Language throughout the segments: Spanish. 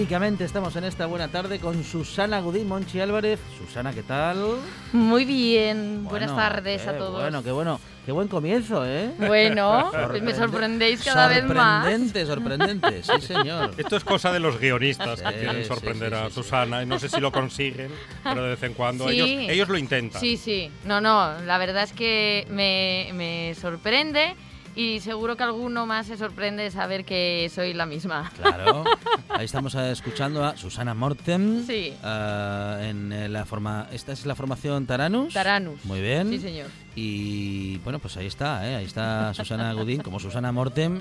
Estamos en esta buena tarde con Susana Gudín, Monchi Álvarez. Susana, ¿qué tal? Muy bien, buenas tardes a todos. Bueno, qué bueno, qué buen comienzo, ¿eh? Bueno, me sorprendéis cada vez más. Sorprendente, sorprendente, sí señor. Esto es cosa de los guionistas que quieren sorprender a Susana y no sé si lo consiguen, pero de vez en cuando ellos, ellos lo intentan. Sí, sí, no, no, la verdad es que me, me sorprende y seguro que alguno más se sorprende de saber que soy la misma. Claro. Ahí estamos eh, escuchando a Susana Mortem. Sí. Eh, en eh, la forma, esta es la formación Taranus. Taranus. Muy bien. Sí, señor. Y bueno, pues ahí está, ahí está Susana Gudín como Susana Mortem.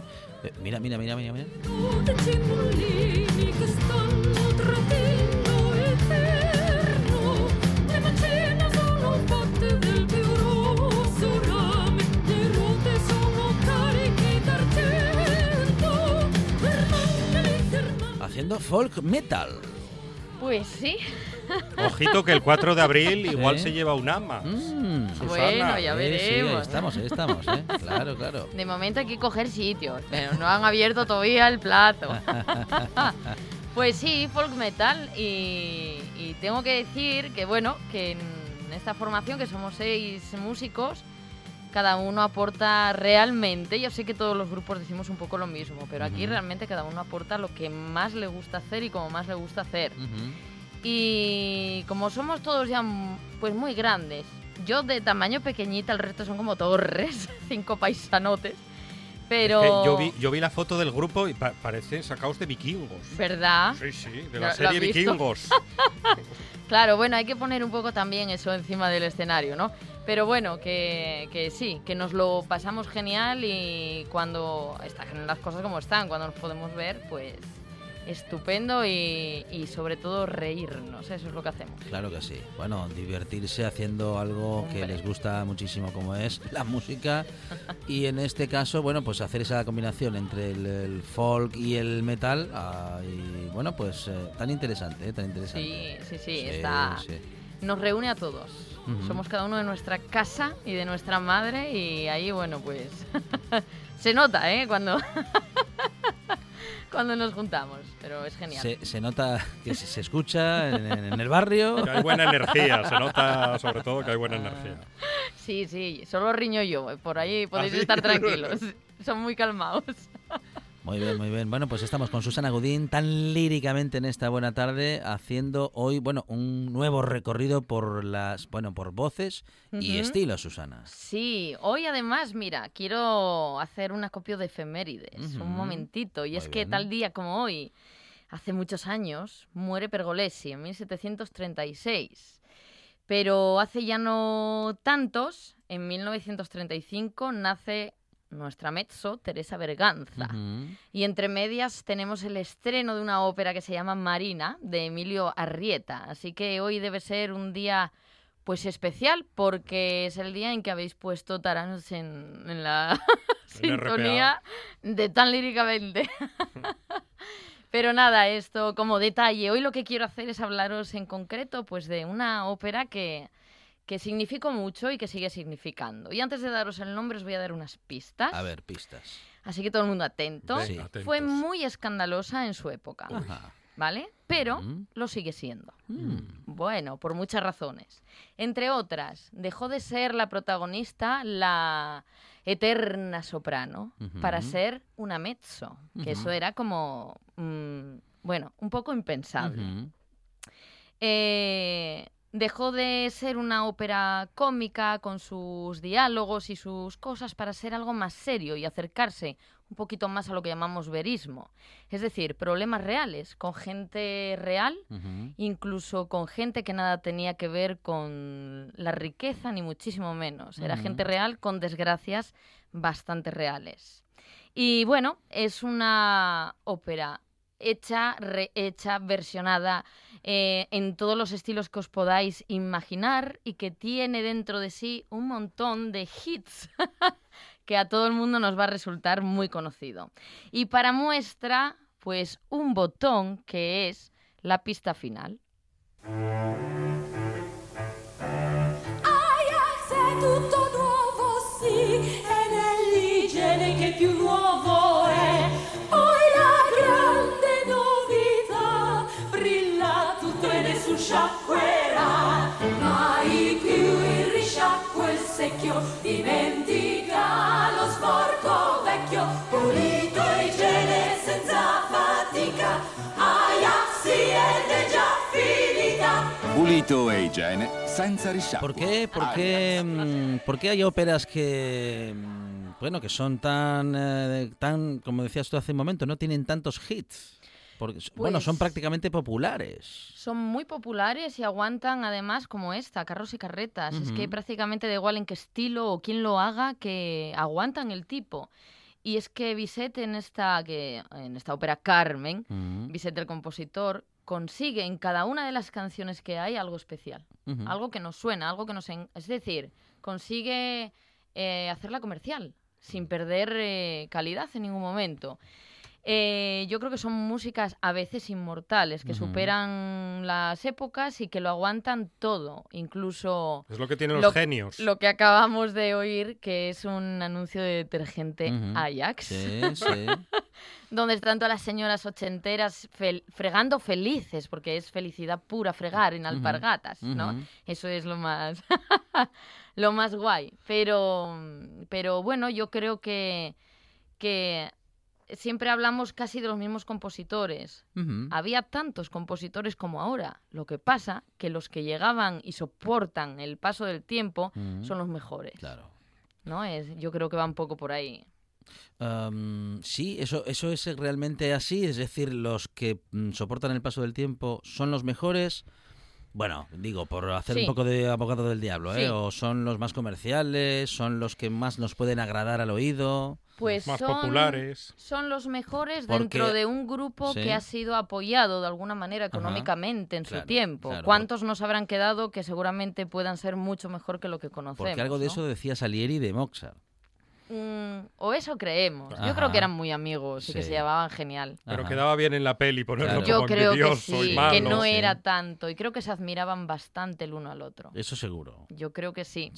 mira, mira, mira, mira, mira. Folk metal. Pues sí. Ojito que el 4 de abril igual se lleva un ama. Mm. Bueno, ya veremos. estamos, estamos, ¿eh? Claro, claro. De momento hay que coger sitios, pero no han abierto todavía el plato. pues sí, folk metal. Y, y tengo que decir que, bueno, que en esta formación, que somos seis músicos, cada uno aporta realmente, yo sé que todos los grupos decimos un poco lo mismo, pero aquí realmente cada uno aporta lo que más le gusta hacer y como más le gusta hacer. Y como somos todos ya pues muy grandes, yo de tamaño pequeñita, el resto son como torres, cinco paisanotes. Pero... yo, vi, yo vi la foto del grupo y parecen sacados de vikingos. ¿Verdad? Sí, sí, de la serie Vikingos. claro, bueno, hay que poner un poco también eso encima del escenario, ¿no? Pero bueno, que, que, sí, que nos lo pasamos genial y cuando están las cosas como están, cuando nos podemos ver, pues estupendo y, y, sobre todo reírnos, eso es lo que hacemos. Claro que sí. Bueno, divertirse haciendo algo que les gusta muchísimo como es la música y en este caso, bueno, pues hacer esa combinación entre el, folk y el metal ah, y bueno, pues eh, tan interesante, eh, tan interesante. Sí, sí, sí, está... Nos reúne a todos. Somos cada uno de nuestra casa y de nuestra madre y ahí, bueno, pues se nota, ¿eh? Cuando, cuando nos juntamos, pero es genial. Se, nota que se, escucha en, el barrio. Que hay buena energía, se nota sobre todo que hay buena energía. Sí, sí, solo riño yo, por ahí podéis ¿Ah, estar tranquilos, son muy calmados. Muy bien, muy bien. Bueno, pues estamos con Susana Gudín tan líricamente en esta buena tarde haciendo hoy, bueno, un nuevo recorrido por las, bueno, por voces y estilos, Susana. Sí, hoy además, mira, quiero hacer un acopio de efemérides, un momentito, y es que tal día como hoy, hace muchos años, muere Pergolesi en 1736. Pero hace ya no tantos, en 1935 nace nuestra mezzo, Teresa Berganza. Y entre medias tenemos el estreno de una ópera que se llama Marina, de Emilio Arrieta. Así que hoy debe ser un día pues especial porque es el día en que habéis pueto Taranos en, la sintonía de tan líricamente. Pero nada, esto como detalle. Hoy lo que quiero hacer es hablaros en concreto pues de una ópera que, que significó mucho y que sigue significando. Y antes de daros el nombre os voy a dar unas pistas. A ver, pistas. Así que todo el mundo atento. Fue muy escandalosa en su época. ¿Vale? Pero mm. lo sigue siendo. Mm. Bueno, por muchas razones. Entre otras, dejó de ser la protagonista la eterna soprano para ser una mezzo, que eso era como, mm, bueno, un poco impensable. eh, dejó de ser una ópera cómica con sus diálogos y sus cosas para ser algo más serio y acercarse un poquito más a lo que llamamos verismo. Es decir, problemas reales, con gente real, incluso con gente que nada tenía que ver con la riqueza, ni muchísimo menos. Era gente real con desgracias bastante reales. Y bueno, es una ópera hecha, rehecha, versionada eh, en todos los estilos que os podáis imaginar y que tiene dentro de sí un montón de hits que a todo el mundo nos va a resultar muy conocido. Y para muestra, pues un botón que es la pista final. ¿Por qué, por qué, mm, por qué hay óperas que mm, bueno, que son tan, eh, tan, como decías tú hace un momento, no tienen tantos hits. Porque, bueno, son pues prácticamente populares. Son muy populares y aguantan además como esta, carros y carretas. Es que prácticamente da igual en qué estilo o quién lo haga, que aguantan el tipo. Y es que Bizet en esta, que, en esta ópera Carmen, Bizet el compositor, consigue en cada una de las canciones que hay algo especial. Algo que nos suena, algo que nos... Es decir, consigue eh, hacerla comercial, sin perder eh, calidad en ningún momento. Eh, yo creo que son músicas a veces inmortales, que superan las épocas y que lo aguantan todo, incluso... Es lo que tienen los genios. Lo que acabamos de oír, que es un anuncio de detergente Ajax. Sí, sí. donde están todas las señoras ochenteras fregando felices, porque es felicidad pura fregar en alpargatas, ¿no? Eso es lo más... lo más guay. Pero, pero bueno, yo creo que, que siempre hablamos casi de los mismos compositores. Había tantos compositores como ahora. Lo que pasa que los que llegaban y soportan el paso del tiempo son los mejores. Claro. ¿No? Es, yo creo que va un poco por ahí. sí, eso, eso es realmente así. Es decir, los que mm, soportan el paso del tiempo son los mejores. Bueno, digo, por hacer un poco de abogado del diablo, ¿eh? O son los más comerciales, son los que más nos pueden agradar al oído. Pues más son, populares. Son los mejores dentro de un grupo que ha sido apoyado de alguna manera económicamente en su tiempo. ¿Cuántos nos habrán quedado que seguramente puedan ser mucho mejor que lo que conocemos? Porque algo de eso decía Salieri de Mozart. Mm, o eso creemos. Yo creo que eran muy amigos y que se llevaban genial. Pero quedaba bien en la peli ponerlo Yo creo que sí, que no era tanto. Y creo que se admiraban bastante el uno al otro. Eso seguro. Yo creo que sí.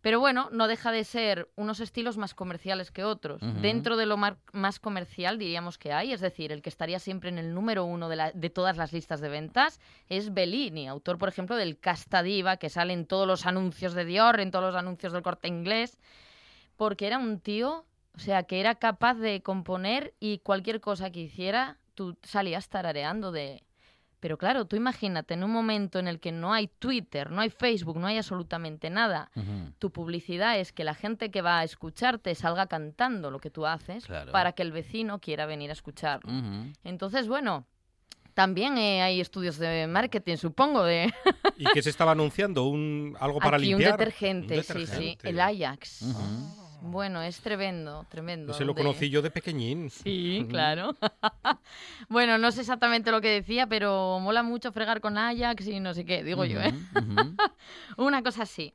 Pero bueno, no deja de ser unos estilos más comerciales que otros. Dentro de lo más comercial diríamos que hay, es decir, el que estaría siempre en el número uno de, de todas las listas de ventas es Bellini, autor, por ejemplo, del Casta Diva, que sale en todos los anuncios de Dior, en todos los anuncios del corte inglés porque era un tío, o sea, que era capaz de componer y cualquier cosa que hiciera, tú salías tarareando de... Pero claro, tú imagínate en un momento en el que no hay Twitter, no hay Facebook, no hay absolutamente nada. Tu publicidad es que la gente que va a escucharte salga cantando lo que tú haces para que el vecino quiera venir a escucharlo. Entonces, bueno, también eh, hay estudios de marketing, supongo. De... ¿Y qué se estaba anunciando? ¿Un, ¿Algo para limpiar? Un detergente, sí, sí. El Ajax. Bueno, es tremendo, tremendo. Se lo conocí yo de pequeñín. Sí, claro. bueno, no sé exactamente lo que decía, pero mola mucho fregar con Ajax y no sé qué, digo yo, ¿eh? Una cosa así.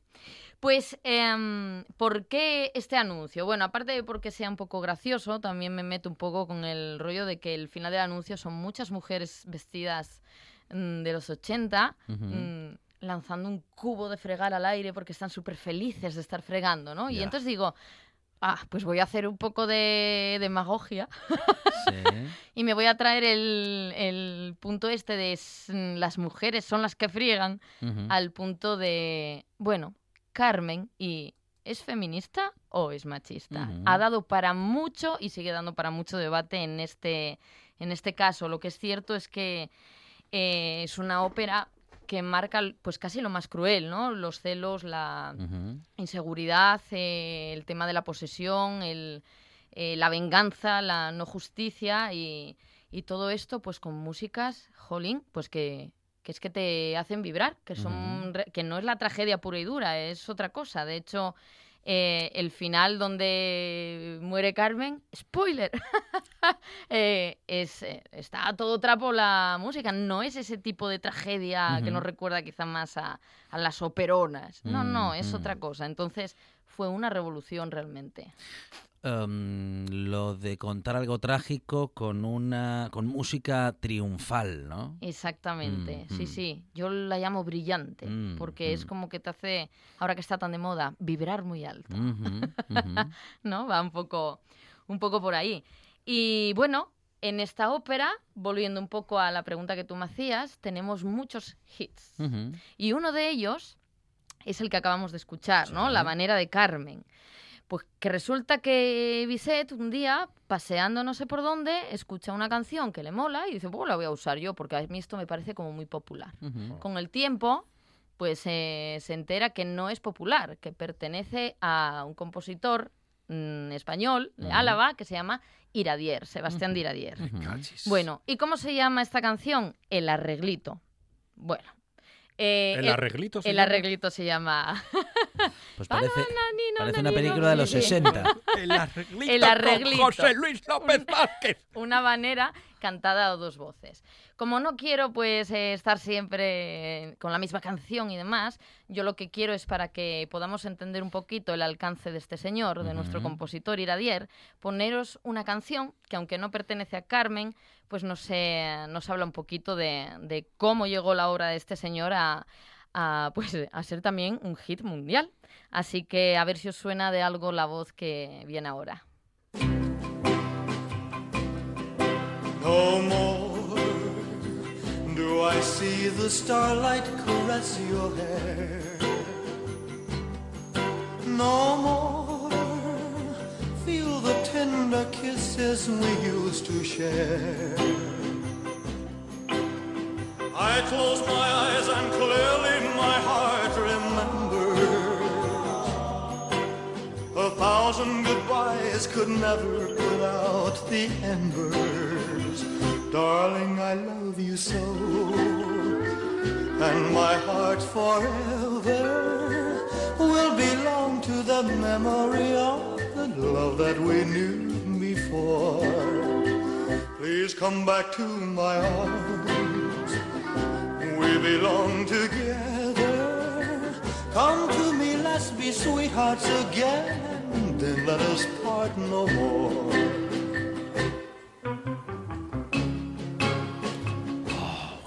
Pues, eh, ¿por qué este anuncio? Bueno, aparte de porque sea un poco gracioso, también me meto un poco con el rollo de que el final del anuncio son muchas mujeres vestidas mm, de los 80, mm, lanzando un cubo de fregar al aire porque están súper felices de estar fregando, ¿no? Y entonces digo, ah, pues voy a hacer un poco de demagogia y me voy a traer el, punto este de las mujeres son las que friegan al punto de, bueno, Carmen y ¿es feminista o es machista? Ha dado para mucho y sigue dando para mucho debate en este, en este caso. Lo que es cierto es que eh, es una ópera que marca pues casi lo más cruel, ¿no? Los celos, la inseguridad, eh, el tema de la posesión, el, eh, la venganza, la no justicia y, y, todo esto pues con músicas, jolín, pues que, que es que te hacen vibrar, que, son, que no es la tragedia pura y dura, es otra cosa. De hecho, eh, el final donde muere Carmen, spoiler, eh, es, eh, está a todo trapo la música, no es ese tipo de tragedia que nos recuerda quizá más a, a las operonas, no, no, es otra cosa. Entonces fue una revolución realmente. Em, lo de contar algo trágico con una con música triunfal, ¿no? Exactamente, mm, sí, mm. sí. Yo la llamo brillante, mm, porque es como que te hace, ahora que está tan de moda, vibrar muy alto. ¿No? Va un poco, un poco por ahí. Y bueno, en esta ópera, volviendo un poco a la pregunta que tú me hacías, tenemos muchos hits. Y uno de ellos es el que acabamos de escuchar, ¿no? La manera de Carmen. Pues que resulta que Bisset un día, paseando no sé por dónde, escucha una canción que le mola y dice, pues la voy a usar yo porque a mí esto me parece como muy popular. Con el tiempo, pues eh, se entera que no es popular, que pertenece a un compositor mm, español de Álava que se llama Iradier, Sebastián de Iradier. Bueno, ¿y cómo se llama esta canción? El arreglito. Bueno, eh, ¿El arreglito se El arreglito se llama. Pues parece, parece una película de los 60. el arreglito, el arreglito. José Luis López Vázquez. una manera cantada a dos voces. Como no quiero pues eh, estar siempre con la misma canción y demás, yo lo que quiero es para que podamos entender un poquito el alcance de este señor, de nuestro compositor Iradier, poneros una canción que aunque no pertenece a Carmen, pues nos, nos habla un poquito de, cómo llegó la obra de este señor a, pues, a ser también un hit mundial. Así que a ver si os suena de algo la voz que viene ahora. No more do I see the starlight caress your hair. No more feel the tender kisses we used to share. I close my eyes and clearly my heart remembers. A thousand goodbyes could never put out the embers. Darling, I love you so. And my heart forever will belong to the memory of the love that we knew before. Please come back to my arms. We belong together. Come to me, let's be sweethearts again. Then let us part no more.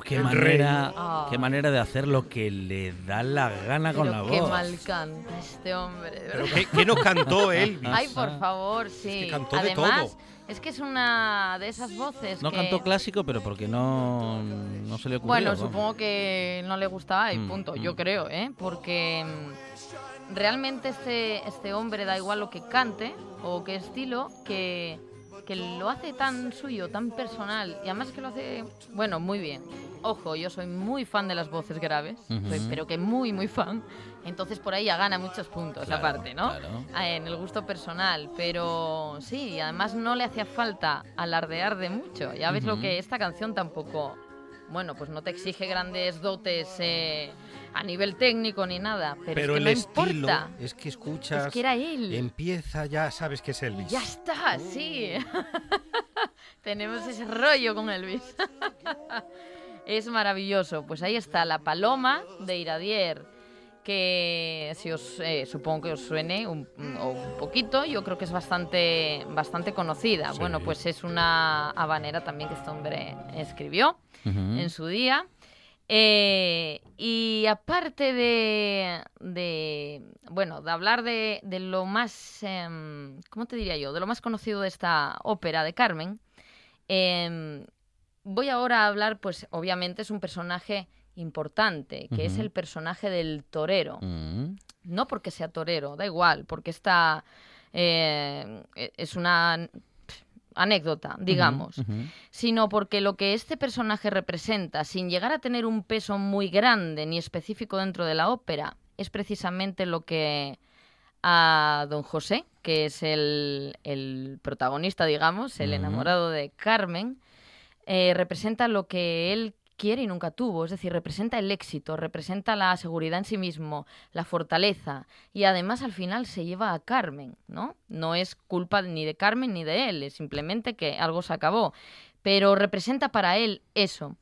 qué manera, ah. qué manera de hacer lo que le da la gana con la voz. Qué mal canta este hombre. ¿Pero qué, nos cantó él? Ay, por favor, sí. Es que cantó Además, de todo. Es que es una de esas voces. No cantó clásico, pero porque no, no se le ocurrió. Bueno, supongo que no le gustaba y mm, punto. Yo mm. creo, ¿eh? Porque mm, realmente este, este hombre da igual lo que cante o qué estilo, que, que lo hace tan suyo, tan personal y además que lo hace, bueno, muy bien. Ojo, yo soy muy fan de las voces graves, pero que muy, muy fan. Entonces por ahí ya gana muchos puntos, aparte, ¿no? Ah, en el gusto personal. Pero sí, además no le hacía falta alardear de mucho. Ya ves lo que esta canción tampoco bueno, pues no te exige grandes dotes eh, a nivel técnico ni nada, pero, Pero es que el no estilo importa. es que escuchas, Es que era él. empieza ya, sabes que es Elvis. Ya está, sí. Tenemos ese rollo con Elvis. es maravilloso. Pues ahí está La Paloma de Iradier, que si os eh, supongo que os suene un, poquito, yo creo que es bastante, bastante conocida. Sí. Bueno, pues es una habanera también que este hombre escribió en su día. Eh, y aparte de, de, bueno, de hablar de, de lo más, em, ¿cómo te diría yo? De lo más conocido de esta ópera de Carmen, em, voy ahora a hablar, pues obviamente es un personaje importante, que es el personaje del torero. Mm. No porque sea torero, da igual, porque esta eh, es una anécdota, digamos sino porque lo que este personaje representa, sin llegar a tener un peso muy grande ni específico dentro de la ópera, es precisamente lo que a don José, que es el, el protagonista, digamos, el enamorado de Carmen, eh, representa lo que él quiere y nunca tuvo, es decir, representa el éxito, representa la seguridad en sí mismo, la fortaleza y además al final se lleva a Carmen, ¿no? No es culpa ni de Carmen ni de él, es simplemente que algo se acabó, pero representa para él eso.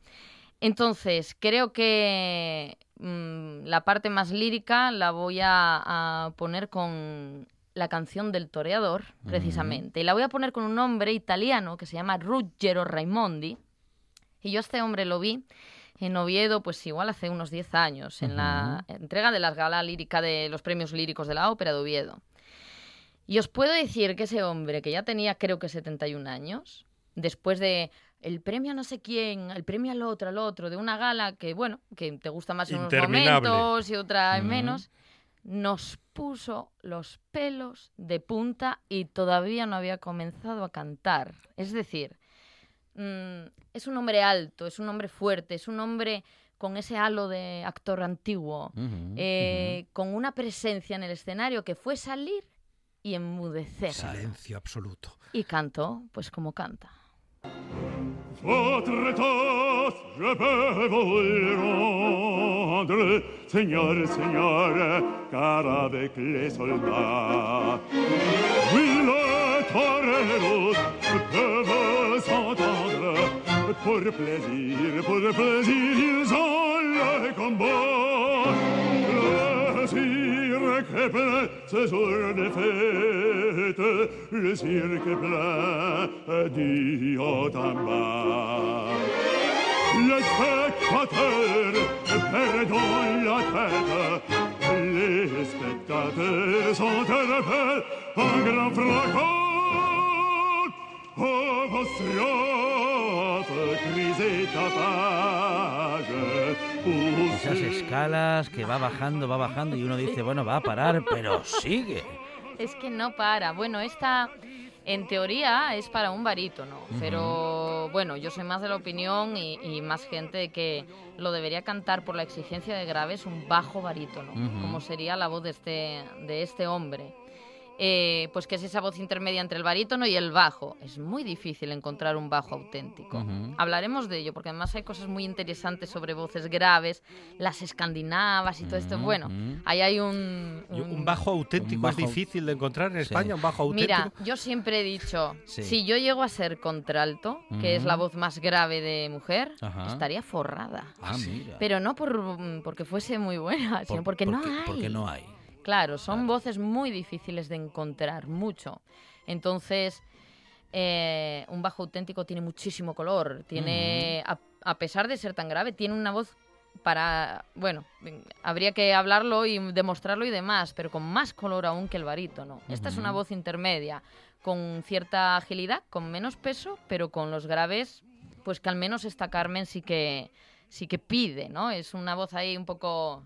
Entonces, creo que mm, la parte más lírica la voy a, a poner con la canción del toreador, precisamente. Y la voy a poner con un hombre italiano que se llama Ruggero Raimondi. Y yo este hombre lo vi en Oviedo, pues igual hace unos 10 años, en la entrega de la gala lírica de los premios líricos de la ópera de Oviedo. Y os puedo decir que ese hombre, que ya tenía creo que 71 años, después de el premio a no sé quién, el premio al otro, al otro, de una gala que, bueno, que te gusta más en unos momentos y otra en menos, nos puso los pelos de punta y todavía no había comenzado a cantar. Es decir, mm, es un hombre alto, es un hombre fuerte, es un hombre con ese halo de actor antiguo, eh, con una presencia en el escenario que fue salir y enmudecer. Silencio absoluto. Y cantó, pues como canta. Votre je peux vous le rendre, Seigneur, Seigneur, car avec les soldats, oui, le torero peuvent s'entendre, pour plaisir, pour plaisir, ils ont le combat. Le cirque plein, ce jour de fête, le cirque plein, du en bas. Les spectateurs perdent la tête, les spectateurs s'interpellent en grand fracas. Esas escalas que va bajando, va bajando y uno dice, bueno, va a parar, pero sigue. Es que no para. Bueno, esta en teoría es para un barítono, pero bueno, yo soy más de la opinión y, y más gente de que lo debería cantar por la exigencia de graves un bajo barítono, como sería la voz de este, de este hombre. Eh, pues que es esa voz intermedia entre el barítono y el bajo. Es muy difícil encontrar un bajo auténtico. Hablaremos de ello, porque además hay cosas muy interesantes sobre voces graves, las escandinavas y todo esto. Bueno, ahí hay un... Un bajo auténtico un bajo- es difícil de encontrar en Sí. España, un bajo auténtico. Mira, yo siempre he dicho, Sí. si yo llego a ser contralto, que es la voz más grave de mujer, Ajá. estaría forrada. Ah, mira. Pero no por, porque fuese muy buena, sino Por- porque, no hay. Porque no hay. Claro, son voces muy difíciles de encontrar, mucho. Entonces, eh, un bajo auténtico tiene muchísimo color. Tiene, a, a pesar de ser tan grave, tiene una voz para, bueno, habría que hablarlo y demostrarlo y demás, pero con más color aún que el barítono. Esta es una voz intermedia, con cierta agilidad, con menos peso, pero con los graves, pues que al menos esta Carmen sí que, sí que pide, ¿no? Es una voz ahí un poco...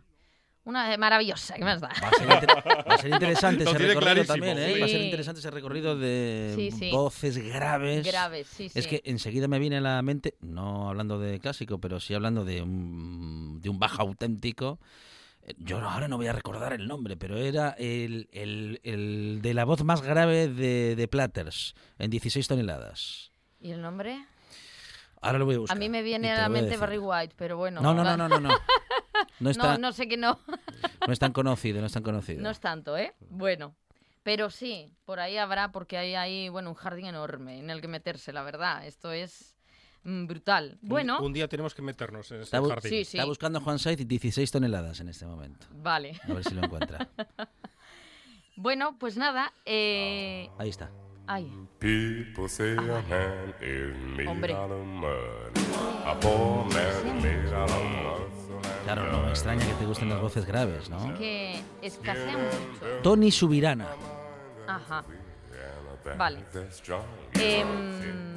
Una maravillosa, ¿qué más da? Va a ser, inter- va a ser interesante ese recorrido también, ¿eh? Va a ser Sí. interesante ese recorrido de Sí, sí. voces graves. Graves, sí, sí. Es que enseguida me viene a la mente, no hablando de clásico, pero sí hablando de un, de un bajo auténtico. Eh, Yo ahora no voy a recordar el nombre, pero era el, el- el de la voz más grave de, de Platters, en 16 toneladas. ¿Y el nombre? Ahora lo voy a buscar. A mí me viene a la a mente decir. Barry White, pero bueno. No, no, no, no, no, no. No, está, No, no sé que no. no es tan conocido, no es tan conocido. No es tanto, ¿eh? Bueno. Pero sí, por ahí habrá, porque hay ahí, bueno, un jardín enorme en el que meterse, la verdad. Esto es mm, brutal. Un- Bueno, Un, día tenemos que meternos en bu- jardín. Sí, sí. Está buscando Juan Saiz 16 toneladas en este momento. vale. A ver si lo encuentra. Bueno, pues nada. Eh... Ahí está. Ay, People say a man is made Hombre. out of mud. A poor man made out of muscle and Claro, no me extraña que te gusten las voces graves, ¿no? que escasea mucho. Tony Subirana. Ajá. Vale. Em,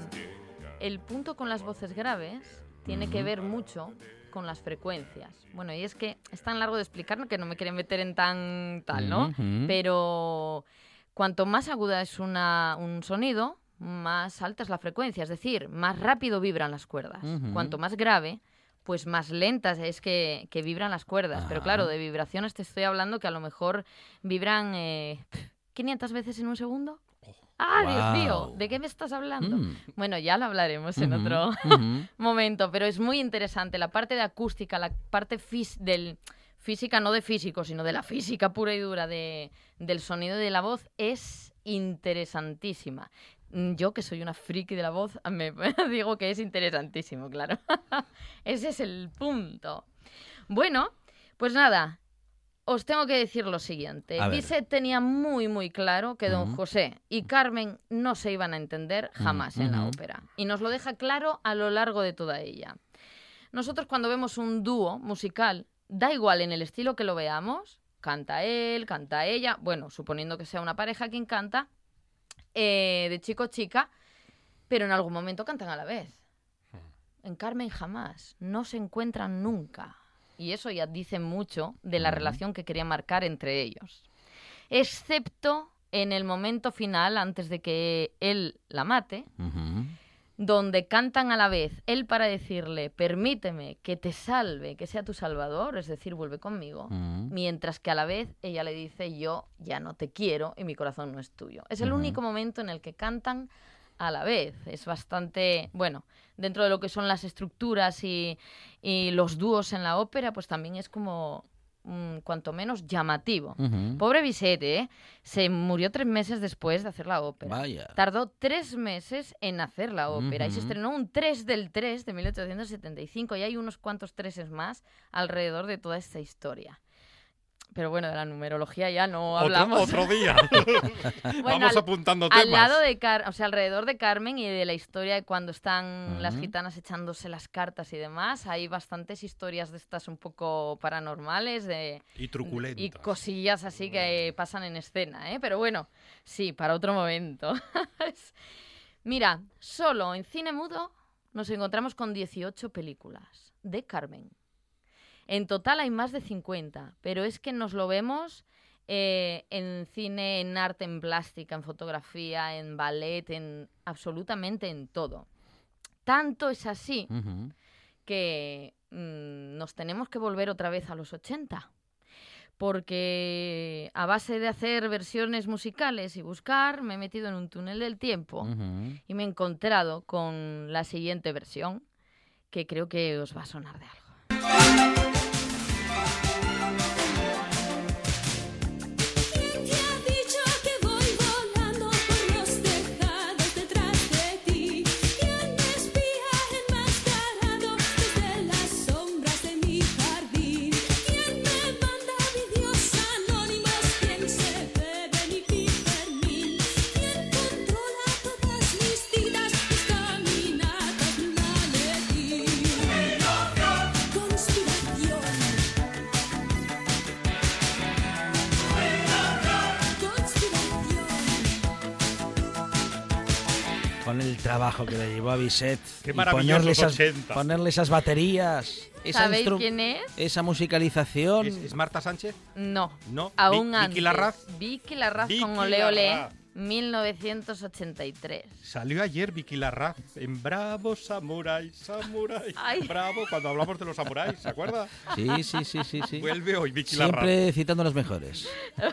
el punto con las voces graves tiene que ver mucho con las frecuencias. Bueno, y es que es tan largo de explicar que no me quieren meter en tan tal, ¿no? Pero cuanto más aguda es una, un sonido, más alta es la frecuencia, es decir, más rápido vibran las cuerdas. Cuanto más grave, pues más lentas es que, que vibran las cuerdas. Pero claro, de vibraciones te estoy hablando que a lo mejor vibran eh, 500 veces en un segundo. ¡Ah, Dios mío! ¿De qué me estás hablando? Mm. Bueno, ya lo hablaremos en otro momento, pero es muy interesante. La parte de acústica, la parte del física, no de físico, sino de la física pura y dura de, del sonido y de la voz es interesantísima. Mm, Yo, que soy una friki de la voz, me digo que es interesantísimo, claro. Ese es el punto. Bueno, pues nada, os tengo que decir lo siguiente. Bizet tenía muy, muy claro que don. José y Carmen no se iban a entender jamás en la ópera. Y nos lo deja claro a lo largo de toda ella. Nosotros cuando vemos un dúo musical, da igual en el estilo que lo veamos, canta él, canta ella, bueno, suponiendo que sea una pareja quien canta, eh, de chico-chica, pero en algún momento cantan a la vez. En Carmen jamás, no se encuentran nunca. Y eso ya dice mucho de la relación que quería marcar entre ellos. Excepto en el momento final, antes de que él la mate. Donde cantan a la vez, él para decirle, permíteme que te salve, que sea tu salvador, es decir, vuelve conmigo, Ujú. mientras que a la vez ella le dice, yo ya no te quiero y mi corazón no es tuyo. Es el único momento en el que cantan a la vez. Es bastante, bueno, dentro de lo que son las estructuras y, y los dúos en la ópera, pues también es como, mm, cuanto menos, llamativo. Pobre Bizet, ¿eh? Se murió tres meses después de hacer la ópera. Vaya. Tardó tres meses en hacer la ópera y se estrenó un 3 del 3 de 1875 y hay unos cuantos treses más alrededor de toda esta historia. Pero bueno, de la numerología ya no Otro, hablamos. otro día. Bueno, Vamos al- apuntando Al temas. lado de Car o sea, alrededor de Carmen y de la historia de cuando están las gitanas echándose las cartas y demás, hay bastantes historias de estas un poco paranormales de Y truculentas. y cosillas así que pasan en escena, ¿eh? Pero bueno, sí, para otro momento. Mira, solo en cine mudo nos encontramos con 18 películas de Carmen. En total hay más de 50, pero es que nos lo vemos eh, en cine, en arte, en plástica, en fotografía, en ballet, en absolutamente en todo. Tanto es así que mm, nos tenemos que volver otra vez a los 80. Porque a base de hacer versiones musicales y buscar, me he metido en un túnel del tiempo y me he encontrado con la siguiente versión, que creo que os va a sonar de algo. Trabajo que le llevó a Bisset. Qué ponerle esas, 80. ponerle esas baterías. Esa ¿Sabéis quién es? Esa musicalización. ¿Es, es Marta Sánchez? No, No. aún Vi- antes. Vicky Larraz. Vicky Larraz Vicky con Ole Ole, Larraz. 1983. Salió ayer Vicky Larraz en Bravo Samurai, Samurai. Ay. Bravo, cuando hablamos de los samuráis, ¿se acuerda? Sí, sí, sí, sí. sí. Vuelve hoy Vicky Larraz. Siempre citando a los mejores.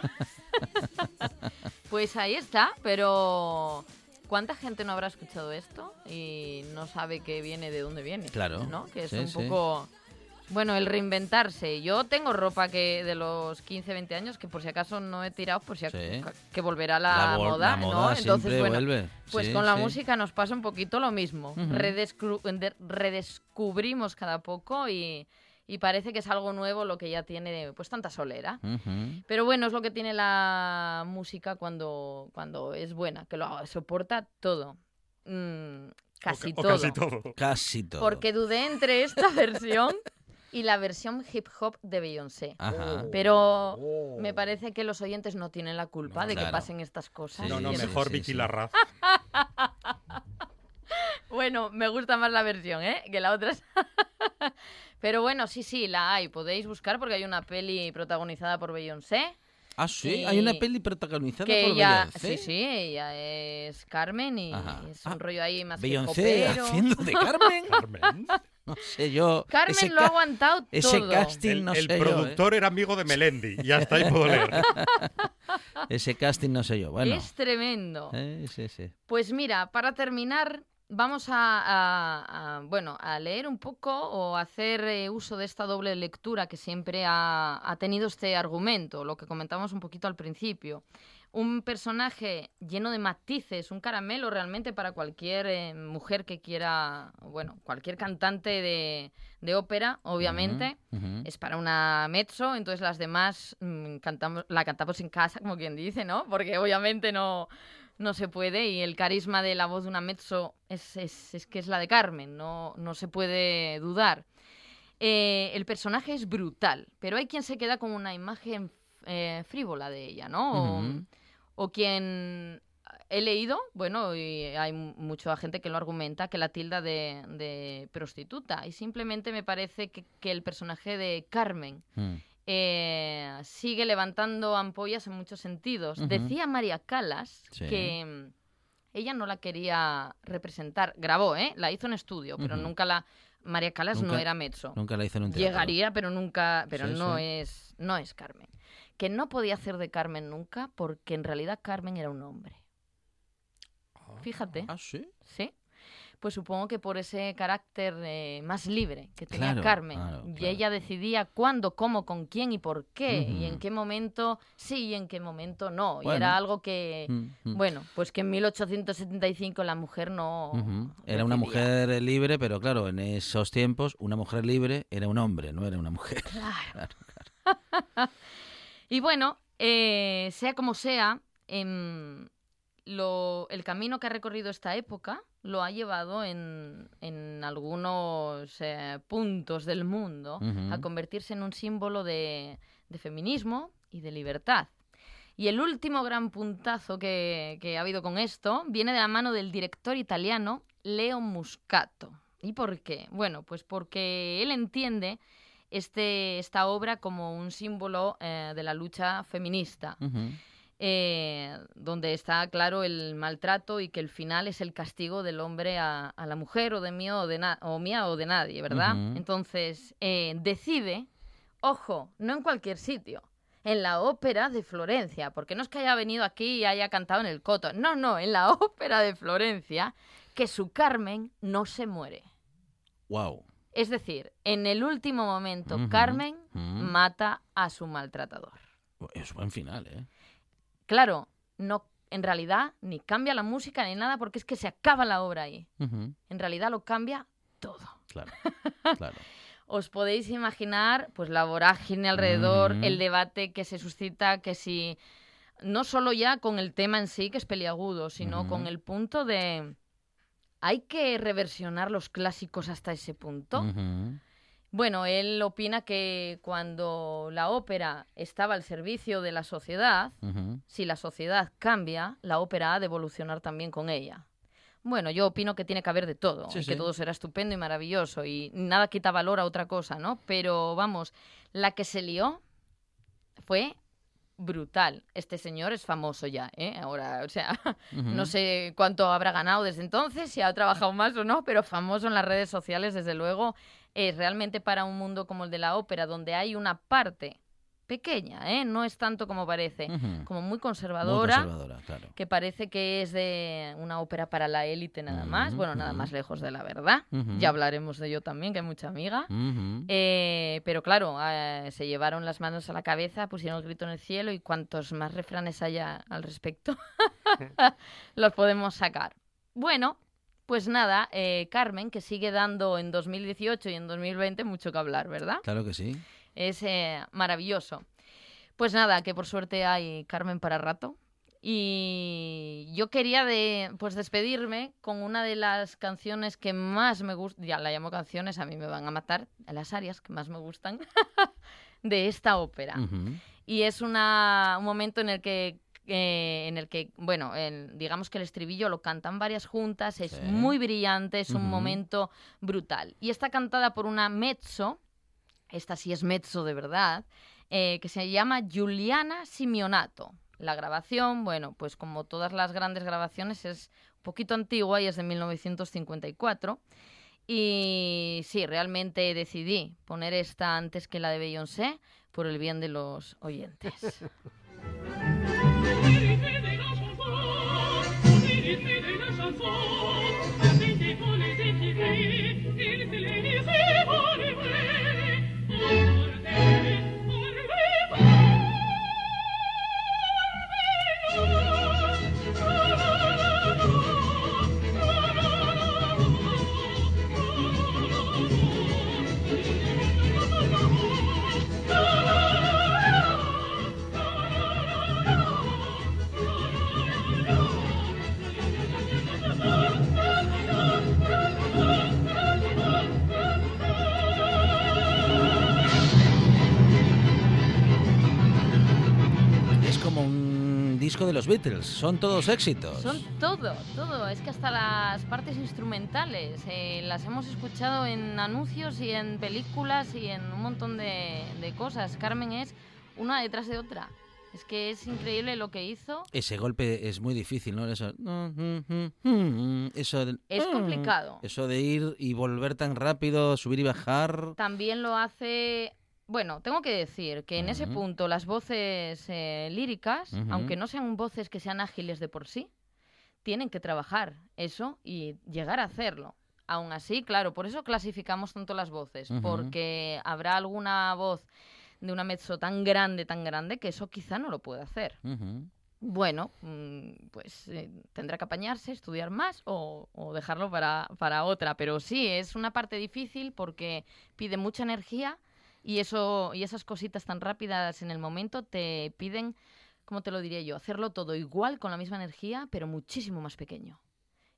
Pues ahí está, pero ¿Cuánta gente no habrá escuchado esto y no sabe que viene de dónde viene? Claro, ¿No? Que es sí, un sí. poco. Bueno, el reinventarse. Yo tengo ropa que de los 15, 20 años que por si acaso no he tirado, por si Sí. acaso que volverá la, vol- moda, la ¿no? Entonces, bueno, vuelve. pues Sí, con la sí. música nos pasa un poquito lo mismo. Redescubrimos cada poco y, y parece que es algo nuevo lo que ya tiene pues tanta solera. Pero bueno, es lo que tiene la música cuando, cuando es buena, que lo soporta todo. Mm, casi, o, todo. casi todo. Casi todo. Porque dudé entre esta versión y la versión hip hop de Beyoncé. Ajá. Pero me parece que los oyentes no tienen la culpa No, de que pasen estas cosas. Sí, no, no, sí, mejor sí, Vicky sí. Larraz. Bueno, me gusta más la versión, ¿eh? Que la otra. Pero bueno, sí, sí, la hay. Podéis buscar porque hay una peli protagonizada por Beyoncé. Ah, sí, hay una peli protagonizada Que por ella, Beyoncé. sí, sí, ella es Carmen y Ajá. es un Ah, rollo ahí más Beyoncé haciendo de Carmen. Carmen. No sé yo. Carmen ese lo ha aguantado Ese todo. casting El, no el sé yo. ¿eh? productor era amigo de Melendi. Y hasta ahí puedo leer. Ese casting no sé yo. Bueno. Es tremendo. Eh, sí, sí. Pues mira, para terminar, vamos a, a- a, bueno, a leer un poco o hacer eh, uso de esta doble lectura que siempre ha, ha tenido este argumento, lo que comentamos un poquito al principio. Un personaje lleno de matices, un caramelo realmente para cualquier eh, mujer que quiera, bueno, cualquier cantante de, de ópera, obviamente. Es para una mezzo, entonces las demás mm, cantamos, la cantamos en casa, como quien dice, ¿no? Porque obviamente no, no se puede y el carisma de la voz de una mezzo es, es- es que es la de Carmen, no, no se puede dudar. Eh, el personaje es brutal, pero hay quien se queda con una imagen eh, frívola de ella, ¿no? O- quien he leído, bueno, y hay mu- mucha gente que lo argumenta, que la tilda de, de prostituta. Y simplemente me parece que, que el personaje de Carmen Mm. Eh, sigue levantando ampollas en muchos sentidos. Decía María Calas Sí. que mm, ella no la quería representar. Grabó, ¿eh? La hizo en estudio, pero nunca la... María Calas no era mezzo. Nunca la hice en un teatro. Llegaría, pero nunca, pero Sí, no sí. es, no es Carmen. Que no podía hacer de Carmen nunca porque en realidad Carmen era un hombre. Fíjate, Ah, sí. ¿sí? Pues supongo que por ese carácter eh, más libre que tenía Claro, Carmen. claro, Y ella decidía cuándo, cómo, con quién y por qué. Y en qué momento sí y en qué momento no. Y era algo que, Mm, mm. bueno, pues que en 1875 la mujer no... Era una mujer libre, pero claro, en esos tiempos una mujer libre era un hombre, no era una mujer. Claro. y bueno, eh, sea como sea, em, lo- el camino que ha recorrido esta época lo ha llevado en, en algunos eh, puntos del mundo a convertirse en un símbolo de, de feminismo y de libertad. Y el último gran puntazo que, que ha habido con esto viene de la mano del director italiano Leo Muscato. ¿Y por qué? Bueno, pues porque él entiende este, esta obra como un símbolo eh, de la lucha feminista, Ujú. Eh, donde está claro el maltrato y que el final es el castigo del hombre a, a la mujer o de mí o, de na- o mía o de nadie, ¿verdad? Entonces, eh, decide, ojo, no en cualquier sitio, en la ópera de Florencia, porque no es que haya venido aquí y haya cantado en el coto, no, no, en la ópera de Florencia, que su Carmen no se muere. Wow. Es decir, en el último momento, Carmen mata a su maltratador. Es buen final, ¿eh? Claro, no, en realidad ni cambia la música ni nada porque es que se acaba la obra ahí. En realidad lo cambia todo. Claro, claro. Os podéis imaginar pues la vorágine alrededor, el debate que se suscita, que si no solo ya con el tema en sí que es peliagudo, sino con el punto de hay que reversionar los clásicos hasta ese punto. Bueno, él opina que cuando la ópera estaba al servicio de la sociedad, si la sociedad cambia, la ópera ha de evolucionar también con ella. Bueno, yo opino que tiene que haber de todo, Sí, que sí. todo será estupendo y maravilloso, y nada quita valor a otra cosa, ¿no? Pero vamos, la que se lió fue brutal. Este señor es famoso ya, ¿eh? Ahora, o sea, no sé cuánto habrá ganado desde entonces, si ha trabajado más o no, pero famoso en las redes sociales, desde luego, es realmente para un mundo como el de la ópera, donde hay una parte pequeña, ¿eh? No es tanto como parece, como muy Muy conservadora. conservadora, claro. que parece que es de una ópera para la élite nada más, bueno, nada más lejos de la verdad. Ya hablaremos de ello también, que hay mucha amiga. Eh, pero claro, eh, se llevaron las manos a la cabeza, pusieron el grito en el cielo y cuantos más refranes haya al respecto, los podemos sacar. Bueno, pues nada, eh, Carmen, que sigue dando en 2018 y en 2020 mucho que hablar, ¿verdad? Claro que sí. Es eh, maravilloso. Pues nada, que por suerte hay Carmen para rato. Y yo quería de, pues despedirme con una de las canciones que más me gusta, ya la llamo canciones, a mí me van a matar, las áreas que más me gustan de esta ópera. Y es una, un momento en el que, eh, en el que bueno, el- digamos que el estribillo lo cantan varias juntas, es Sí. muy brillante, es un momento brutal. Y está cantada por una mezzo, esta sí es mezzo de verdad, eh, que se llama Giuliana Simeonato. La grabación, bueno, pues como todas las grandes grabaciones es un poquito antigua y es de 1954. Y sí, realmente decidí poner esta antes que la de Beyoncé por el bien de los oyentes. disco de los Beatles, son todos éxitos. Son todo, todo. Es que hasta las partes instrumentales eh, las hemos escuchado en anuncios y en películas y en un montón de, de cosas. Carmen es una detrás de otra. Es que es increíble lo que hizo. Ese golpe es muy difícil, ¿no? Eso, eso de- Es complicado. Eso de ir y volver tan rápido, subir y bajar. También lo hace... Bueno, tengo que decir que en ese punto las voces eh, líricas, aunque no sean voces que sean ágiles de por sí, tienen que trabajar eso y llegar a hacerlo. Aún así, claro, por eso clasificamos tanto las voces, porque habrá alguna voz de una mezzo tan grande, tan grande, que eso quizá no lo puede hacer. Bueno, mm, pues eh, tendrá que apañarse, estudiar más o, o dejarlo para, para otra. Pero sí, es una parte difícil porque pide mucha energía y, eso, y esas cositas tan rápidas en el momento te piden, ¿cómo te lo diría yo? Hacerlo todo igual, con la misma energía, pero muchísimo más pequeño.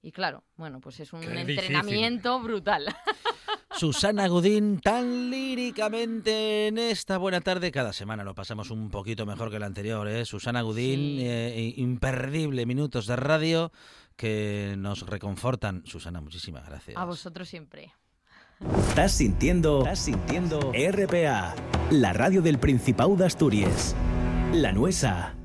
Y claro, bueno, pues es un Qué difícil. entrenamiento brutal. Susana Godín, tan líricamente en esta buena tarde. Cada semana lo pasamos un poquito mejor que la anterior, ¿eh? Susana Godín, Sí. eh, imperdible minutos de radio que nos reconfortan. Susana, muchísimas gracias. A vosotros siempre. Estás sintiendo, estás sintiendo RPA, la radio del Principado de Asturias. La Nuesa.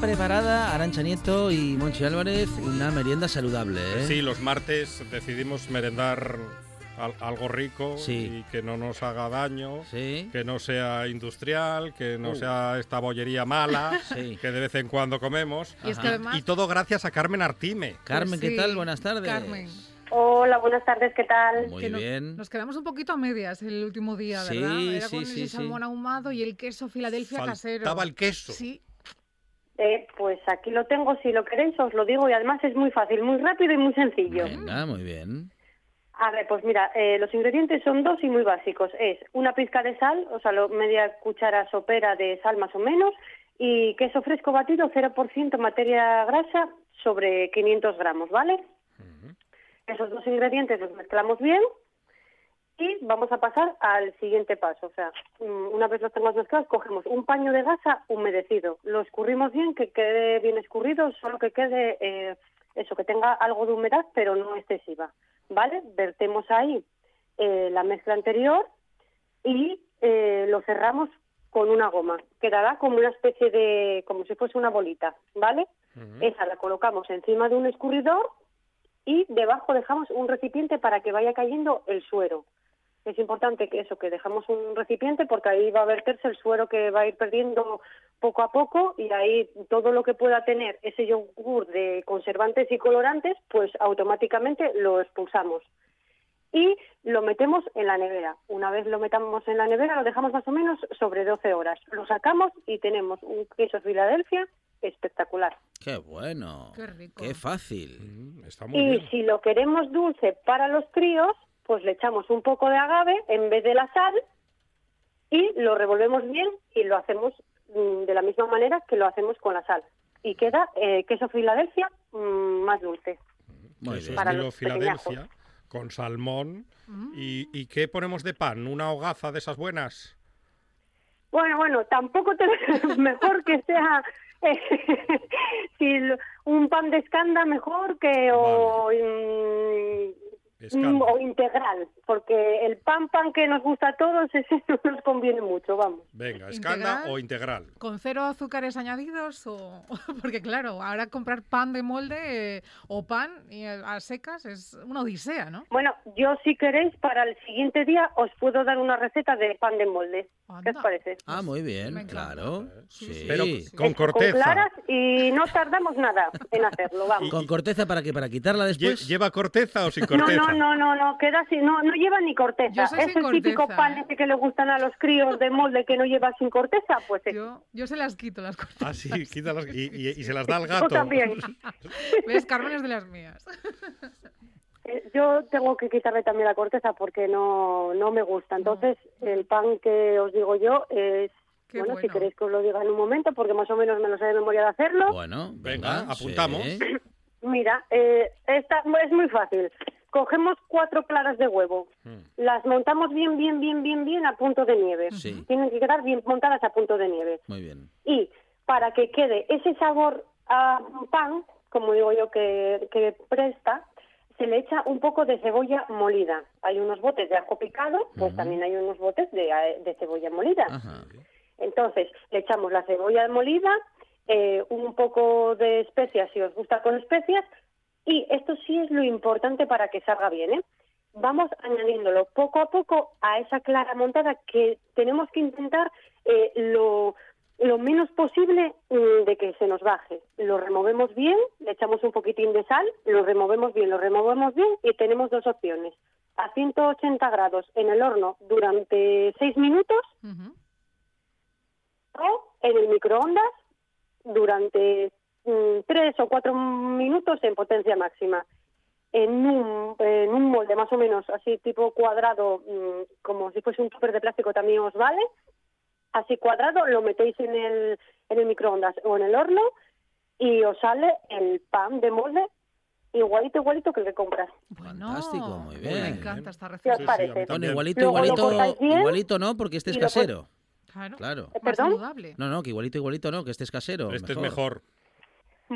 Preparada Arancha Nieto y Monchi Álvarez una merienda saludable. ¿eh? Sí, los martes decidimos merendar al- algo rico Sí. y que no nos haga daño, Sí. que no sea industrial, que no Uh. sea esta bollería mala, Sí. que de vez en cuando comemos. Y es que además... Y todo gracias a Carmen Artime. Carmen, ¿qué sí, tal? Buenas tardes. Carmen. Hola, buenas tardes, ¿qué tal? Muy que no- bien. Nos quedamos un poquito a medias el último día, Sí, ¿verdad? Era sí, con sí, el sí. salmón ahumado y el queso Filadelfia casero. Faltaba el queso. Sí, Eh, pues aquí lo tengo, si lo queréis os lo digo y además es muy fácil, muy rápido y muy sencillo. Venga, muy bien. A ver, pues mira, eh, los ingredientes son dos y muy básicos. Es una pizca de sal, o sea, lo- media cuchara sopera de sal más o menos, y queso fresco batido, 0% materia grasa sobre 500 gramos, ¿vale? Esos dos ingredientes los mezclamos bien y vamos a pasar al siguiente paso. O sea, mm, una vez los tengamos mezclados, cogemos un paño de gasa humedecido, lo escurrimos bien, que quede bien escurrido, solo que quede eh, eso, que tenga algo de humedad, pero no excesiva. ¿Vale? Vertemos ahí eh, la mezcla anterior y eh, lo cerramos con una goma. Quedará como una especie de, como si fuese una bolita, ¿vale? Esa la colocamos encima de un escurridor y debajo dejamos un recipiente para que vaya cayendo el suero. Es importante que eso, que dejamos un recipiente porque ahí va a verterse el suero que va a ir perdiendo poco a poco y ahí todo lo que pueda tener ese yogur de conservantes y colorantes, pues automáticamente lo expulsamos. Y lo metemos en la nevera. Una vez lo metamos en la nevera, lo dejamos más o menos sobre 12 horas. Lo sacamos y tenemos un queso Filadelfia espectacular. Qué bueno. Qué rico. Qué fácil. Mm, Está muy Y bien. si lo queremos dulce para los críos, pues le echamos un poco de agave en vez de la sal y lo revolvemos bien y lo hacemos mm, de la misma manera que lo hacemos con la sal. Y queda eh, queso Filadelfia mm, más dulce. Bien. Para estilo los Filadelfia, con salmón. ¿Y, ¿Y qué ponemos de pan? ¿Una hogaza de esas buenas? Bueno, bueno, tampoco te mejor que sea eh, si un pan de escanda mejor que o, mm, Mm, o integral, porque el pan pan que nos gusta a todos ese no nos conviene mucho, vamos. Venga, escanda o integral. ¿Con cero azúcares añadidos? o Porque claro, ahora comprar pan de molde eh, o pan y a a secas es una odisea, ¿no? Bueno, yo si queréis para el siguiente día os puedo dar una receta de pan de molde. ¿Qué os Anda. parece? Ah, muy bien, claro. Sí, Sí. Pero con Con corteza. claras y no tardamos nada en hacerlo, vamos. ¿Con corteza para qué? ¿Para quitarla después? ¿Lleva corteza o sin No, corteza? No, no, no, no, queda así, no, no lleva ni corteza. Yo soy es sin el típico pan ¿eh? ese que le gustan a los críos de molde que no lleva sin corteza, pues. Yo, yo se las quito las cortezas. Ah, sí, quítalas y, y- y se las da al Yo gato. también. ¿Ves? Carmen es de las mías. Eh, Yo tengo que quitarle también la corteza porque no, no me gusta. Entonces, el pan que os digo yo es... Bueno, si queréis que os lo diga en un momento, porque más o menos me lo sé de memoria de hacerlo. Bueno, Venga, venga, apuntamos. sí. Mira, eh, esta es muy fácil. Cogemos cuatro claras de huevo, las montamos bien, bien, bien, bien, bien a punto de nieve. Sí. Tienen que quedar bien montadas a punto de nieve. Muy bien. Y para que quede ese sabor a pan, como digo yo que, que presta, se le echa un poco de cebolla molida. Hay unos botes de ajo picado, pues también hay unos botes de, de cebolla molida. Ajá. Entonces, le echamos la cebolla molida, eh, un poco de especias, si os gusta con especias, y esto sí es lo importante para que salga bien, ¿eh? Vamos añadiéndolo poco a poco a esa clara montada que tenemos que intentar eh, lo, lo menos posible mm, de que se nos baje. Lo removemos bien, le echamos un poquitín de sal, lo removemos bien, lo removemos bien y tenemos dos opciones. A 180 grados en el horno durante 6 minutos o en el microondas durante mm, tres o cuatro minutos en potencia máxima. En un, en un molde más o menos así tipo cuadrado, mm, como si fuese un tupper de plástico también os vale. Así cuadrado lo metéis en el, en el microondas o en el horno y os sale el pan de molde igualito, igualito que el que compras. Bueno, Fantástico, muy Me bien. encanta esta ¿Qué os receta. Sí, sí, Bueno, igualito, igualito, bien igualito no, porque este es casero. Claro. Claro. Más ¿Perdón? saludable. No, no, que igualito, igualito no, que este es casero. Este es mejor.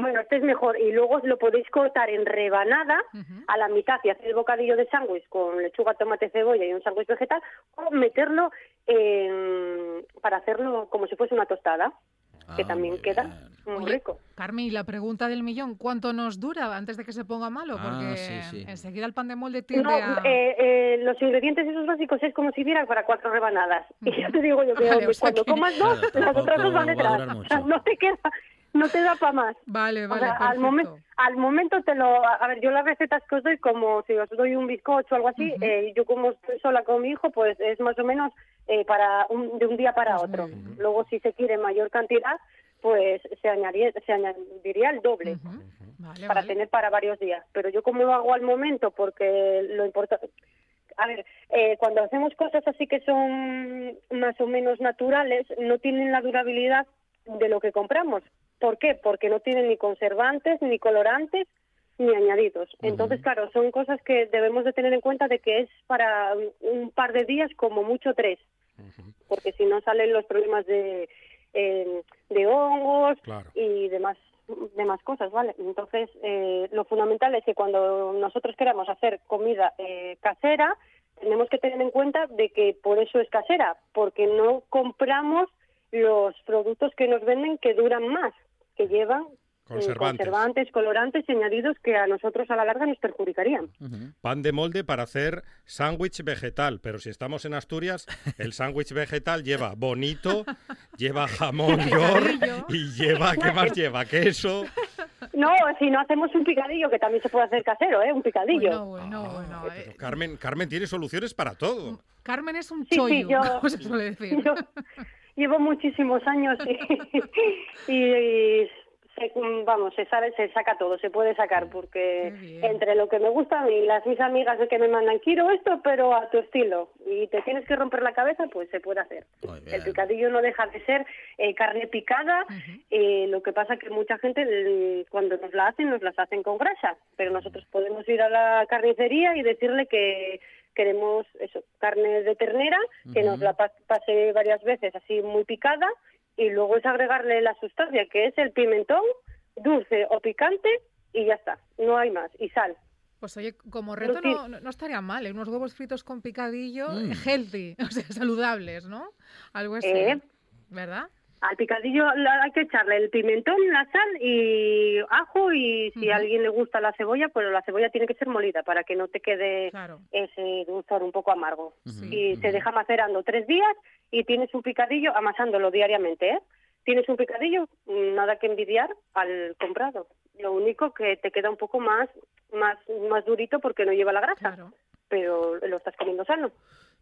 Bueno, este es mejor. Y luego lo podéis cortar en rebanada a la mitad y hacer el bocadillo de sándwich con lechuga, tomate, cebolla y un sándwich vegetal, o meterlo en- para hacerlo como si fuese una tostada, que Ah, también queda bien. muy Oye, rico. Carmen, y la pregunta del millón, ¿cuánto nos dura antes de que se ponga malo? Ah, Porque sí, sí. enseguida el pan de molde tiende No, a... eh, eh, los ingredientes esos básicos es como si diera para cuatro rebanadas. Y ya te digo yo que Vale, hombre, o sea cuando que- comas dos, Claro, las otras dos van va detrás. O sea, no te queda, no te da para más. Vale, O vale, sea, al, momento, al momento te lo... A ver, yo las recetas que os doy, como si os doy un bizcocho o algo así, eh, yo como estoy sola con mi hijo, pues es más o menos eh, para un, de un día para Pues otro. Luego, si se quiere mayor cantidad, pues se añadiría, se añadiría el doble. Vale, para vale. tener para varios días. Pero yo como lo hago al momento, porque lo importante... A ver, eh, cuando hacemos cosas así que son más o menos naturales, no tienen la durabilidad de lo que compramos. ¿Por qué? Porque no tienen ni conservantes, ni colorantes, ni añadidos. Entonces, claro, son cosas que debemos de tener en cuenta de que es para un par de días, como mucho tres. Porque si no salen los problemas de, eh, de hongos, Claro. y demás demás cosas, ¿vale? Entonces, eh, lo fundamental es que cuando nosotros queramos hacer comida eh, casera, tenemos que tener en cuenta de que por eso es casera, porque no compramos los productos que nos venden que duran más, que llevan eh, Conservantes. conservantes, colorantes y añadidos que a nosotros a la larga nos perjudicarían. Pan de molde para hacer sándwich vegetal, pero si estamos en Asturias, el sándwich vegetal lleva bonito, lleva jamón york y lleva, ¿qué más lleva? Queso. No, si no hacemos un picadillo, que también se puede hacer casero, ¿eh? Un picadillo. Bueno, bueno, bueno. Ah, Pero eh, Carmen, Carmen tiene soluciones para todo. Carmen es un Sí, sí, chollo, yo- como se suele decir. Yo llevo muchísimos años y, y se, vamos, se sabe, se saca todo, se puede sacar porque entre lo que me gusta a mí y las mis amigas que me mandan quiero esto, pero a tu estilo y te tienes que romper la cabeza, pues se puede hacer. El picadillo no deja de ser eh, carne picada, eh, lo que pasa que mucha gente eh, cuando nos la hacen nos las hacen con grasa, pero nosotros podemos ir a la carnicería y decirle que queremos eso, carne de ternera, que nos la pa- pase varias veces así muy picada y luego es agregarle la sustancia que es el pimentón, dulce o picante y ya está, no hay más, y sal. Pues oye, como reto no, no estaría mal, ¿eh? unos huevos fritos con picadillo, Mm. healthy, o sea, saludables, ¿no? Algo así, Eh. ¿verdad? Al picadillo la- hay que echarle el pimentón, la sal y ajo y si a alguien le gusta la cebolla, pues la cebolla tiene que ser molida para que no te quede Claro. ese dulzor un poco amargo. Y se deja macerando tres días y tienes un picadillo amasándolo diariamente, ¿eh? Tienes un picadillo, nada que envidiar al comprado. Lo único que te queda un poco más, más, más durito porque no lleva la grasa, Claro. pero lo estás comiendo sano.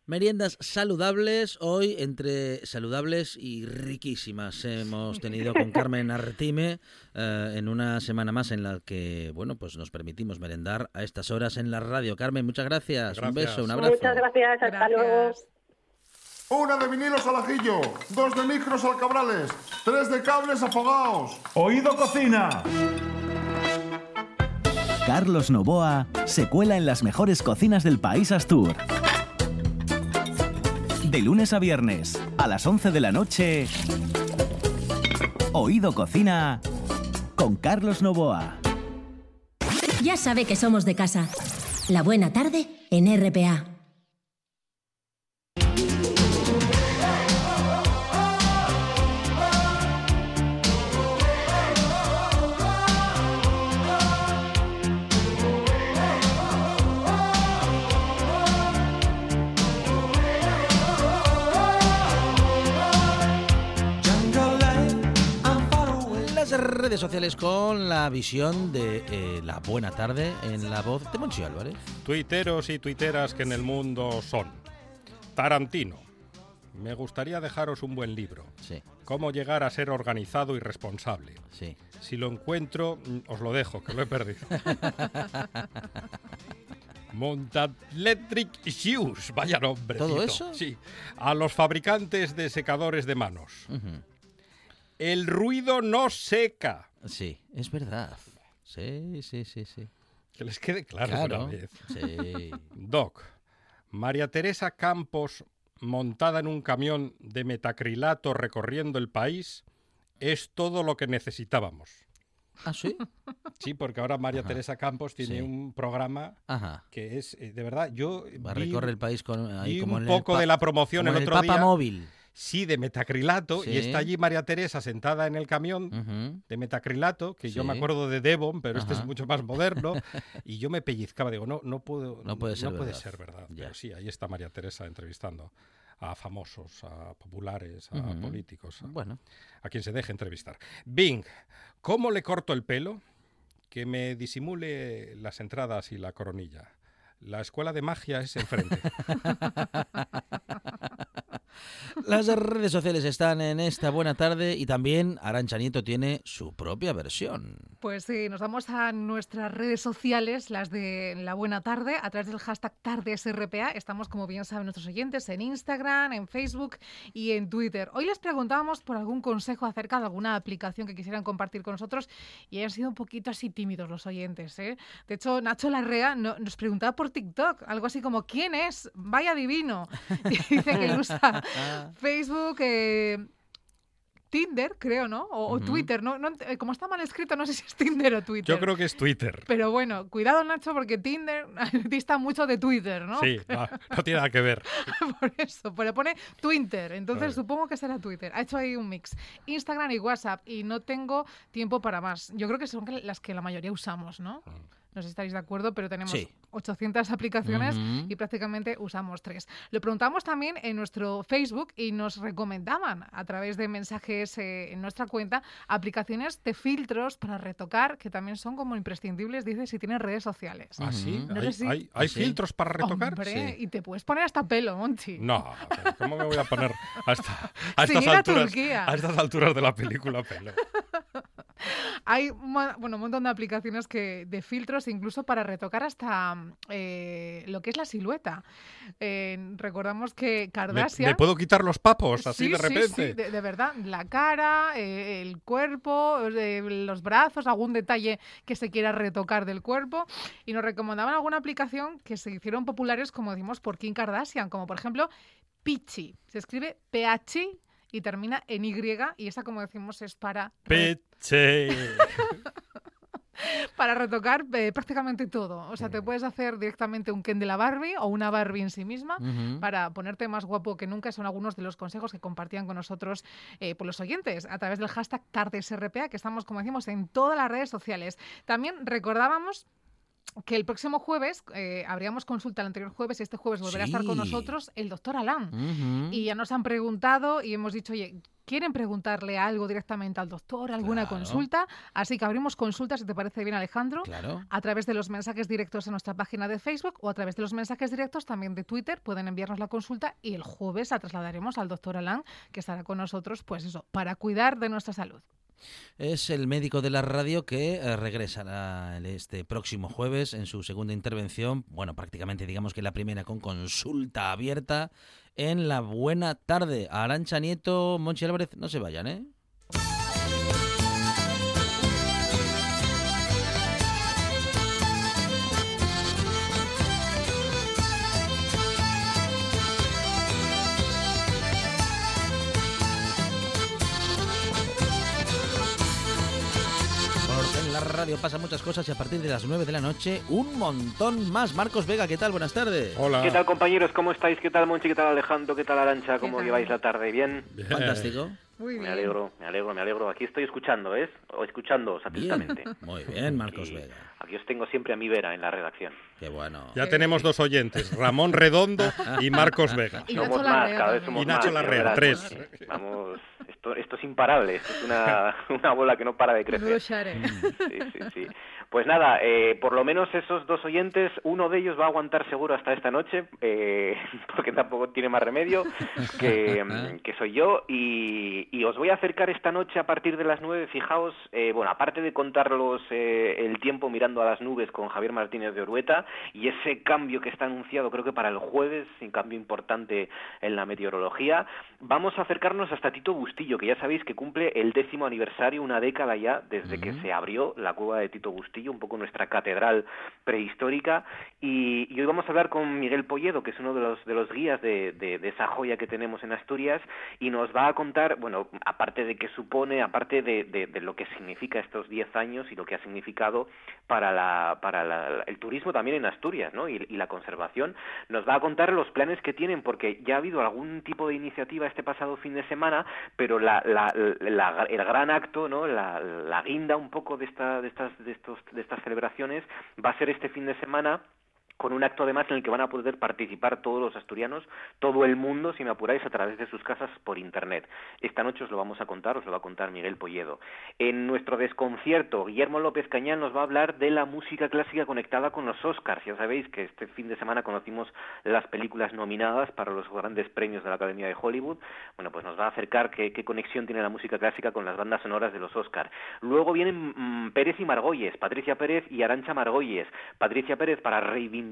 Meriendas saludables, hoy entre saludables y riquísimas. Hemos tenido con Carmen Artime eh, en una semana más en la que, bueno, pues nos permitimos merendar a estas horas en la radio. Carmen, muchas gracias. Un beso, un abrazo. Muchas gracias, hasta luego. Una de vinilos al ajillo, dos de micros al cabrales, tres de cables afogados. Oído Cocina. Carlos Novoa se cuela en las mejores cocinas del país Astur. De lunes a viernes, a las 11 de la noche, Oído Cocina con Carlos Novoa. Ya sabe que somos de casa. La buena tarde en RPA. Redes sociales con la visión de eh, la buena tarde en la voz de Monchi Álvarez. Tuiteros y tuiteras que en el mundo son. Tarantino. Me gustaría dejaros un buen libro. Sí, Cómo llegar a ser organizado y responsable. sí. Si lo encuentro, mm, os lo dejo, que lo he perdido. Montalectric Shoes, vaya nombre. ¿Todo eso? Sí. A los fabricantes de secadores de manos. Ujú. El ruido no seca. Sí, es verdad. Sí, sí, sí, sí. Que les quede claro, una vez. Sí. Doc, María Teresa Campos, montada en un camión de metacrilato recorriendo el país, es todo lo que necesitábamos. ¿Ah, sí? Sí, porque ahora María Ajá. Teresa Campos tiene Sí. un programa Ajá. que es, eh, de verdad, yo Va vi- el país con ahí vi como un en poco de la promoción como el en otro el Papa día. móvil. Sí de metacrilato y está allí María Teresa sentada en el camión de metacrilato, que yo me acuerdo de Devon, pero este es mucho más moderno, y yo me pellizcaba, digo, no, no puedo, No puede ser verdad. ser verdad. Pero sí, ahí está María Teresa entrevistando a famosos, a populares, a políticos, a, Bueno, a quien se deje entrevistar. Bing, ¿cómo le corto el pelo? Que me disimule las entradas y la coronilla. La escuela de magia es enfrente. las redes sociales están en esta buena tarde y también Arancha Nieto tiene su propia versión. Pues sí, nos vamos a nuestras redes sociales, las de La Buena Tarde, a través del hashtag TardesRPA. Estamos, como bien saben nuestros oyentes, en Instagram, en Facebook y en Twitter. Hoy les preguntábamos por algún consejo acerca de alguna aplicación que quisieran compartir con nosotros y han sido un poquito así tímidos los oyentes. ¿eh? De hecho, Nacho Larrea no- nos preguntaba por TikTok, algo así como, ¿quién es? Vaya divino. Y dice que él usa Facebook, eh, Tinder, creo, ¿no? O. Twitter, ¿no? Eh, como está mal escrito, no sé si es Tinder o Twitter. Yo creo que es Twitter. Pero bueno, cuidado Nacho, porque Tinder dista mucho de Twitter, ¿no? Sí, no, no tiene nada que ver. Por eso, pero pone Twitter, entonces Vale. supongo que será Twitter. Ha hecho ahí un mix. Instagram y WhatsApp, y no tengo tiempo para más. Yo creo que son las que la mayoría usamos, ¿no? No sé si estáis de acuerdo, pero tenemos Sí. 800 aplicaciones Ujú. y prácticamente usamos tres. Lo preguntamos también en nuestro Facebook y nos recomendaban a través de mensajes eh, en nuestra cuenta aplicaciones de filtros para retocar que también son como imprescindibles, dice, si tienes redes sociales. ¿Ah, sí? No ¿Hay, sé si- hay- hay ¿Ah, sí? filtros para retocar? Hombre, y te puedes poner hasta pelo, Monchi. No, pero ¿cómo me voy a poner a, esta- a estas a alturas, Turquía. a estas alturas de la película pelo? Hay bueno, un montón de aplicaciones que, de filtros, incluso para retocar hasta eh, lo que es la silueta. Eh, recordamos que ¿Me, Kardashian... me puedo quitar los papos así Sí, de sí, repente? sí, de, de verdad. La cara, eh, el cuerpo, los brazos, algún detalle que se quiera retocar del cuerpo. Y nos recomendaban alguna aplicación que se hicieron populares, como decimos, por Kim Kardashian, como por ejemplo Pichi. Se escribe PH y termina en Y, y esa, como decimos, es para Peche. para retocar eh, prácticamente todo. O sea, te puedes hacer directamente un Ken de la Barbie o una Barbie en sí misma para ponerte más guapo que nunca. Son algunos de los consejos que compartían con nosotros eh, por los oyentes a través del hashtag TardesRPA, que estamos, como decimos, en todas las redes sociales. También recordábamos que el próximo jueves eh, habríamos consulta el anterior jueves y este jueves volverá a estar con nosotros el doctor Alán. Ujú. Y ya nos han preguntado y hemos dicho, oye, ¿quieren preguntarle algo directamente al doctor, alguna Claro. consulta? Así que abrimos consultas, si te parece bien, Alejandro, Claro. a través de los mensajes directos en nuestra página de Facebook o a través de los mensajes directos también de Twitter. Pueden enviarnos la consulta y el jueves la trasladaremos al doctor Alán, que estará con nosotros, pues eso, para cuidar de nuestra salud. Es el médico de la radio que eh, regresará este próximo jueves en su segunda intervención. Bueno, prácticamente digamos que la primera con consulta abierta en la buena tarde. Arancha Nieto, Monchi Álvarez, no se vayan, ¿eh? Radio pasan muchas cosas y a partir de las 9 de la noche un montón más. Marcos Vega, ¿qué tal? Buenas tardes. Hola. ¿Qué tal compañeros? ¿Cómo estáis? ¿Qué tal Monchi? ¿Qué tal Alejandro? ¿Qué tal Arancha? ¿Cómo lleváis la tarde? ¿Bien? Bien. Fantástico. Muy Me alegro, me alegro, me alegro. Aquí estoy escuchando, ¿ves? O escuchando atentamente. Bien. Muy bien, Marcos Aquí- Vega. Aquí os tengo siempre a mi vera en la redacción. Qué bueno. Ya tenemos dos oyentes, Ramón Redondo y Marcos Vega. Y somos Nacho más, Larrea cada vez somos Y Nacho más, Larrea, tres. Monchi. Vamos, esto, esto es imparable, esto es una, una bola que no para de crecer. Sí, sí, sí. Pues nada, eh, por lo menos esos dos oyentes, uno de ellos va a aguantar seguro hasta esta noche, eh, porque tampoco tiene más remedio, que, mm, que soy yo, y, y os voy a acercar esta noche a partir de las nueve, fijaos, eh, bueno, aparte de contarlos el tiempo mirando a las nubes con Javier Martínez de Orueta, y ese cambio que está anunciado creo que para el jueves, un cambio importante en la meteorología, vamos a acercarnos hasta Tito Bustillo, que ya sabéis que cumple el décimo aniversario, una década ya, desde que se abrió la cueva de Tito Bustillo, un poco nuestra catedral prehistórica. Y, hoy vamos a hablar con Miguel Polledo, que es uno de los, de los guías de, de- esa joya que tenemos en Asturias, y nos va a contar, bueno, aparte de qué supone, aparte de, de- lo que significa estos 10 años y lo que ha significado para, la, para la- el turismo también en Asturias, ¿no? Y, la conservación, nos va a contar los planes que tienen, porque ya ha habido algún tipo de iniciativa este pasado fin de semana, pero la, la- la- el gran acto, ¿no? La guinda un poco de, esta, de, estas, de, estos, de estas celebraciones va a ser este fin de semana con un acto además en el que van a poder participar todos los asturianos, todo el mundo, si me apuráis, a través de sus casas por Internet. Esta noche os lo vamos a contar, os lo va a contar Miguel Polledo. En nuestro desconcierto, Guillermo López Cañal nos va a hablar de la música clásica conectada con los Oscars. Ya sabéis que este fin de semana conocimos las películas nominadas para los grandes premios de la Academia de Hollywood. Bueno, pues nos va a acercar qué, qué conexión tiene la música clásica con las bandas sonoras de los Oscars. Luego vienen mm, Pérez y Margolles, Patricia Pérez y Arancha Margolles. Patricia Pérez para reivindicar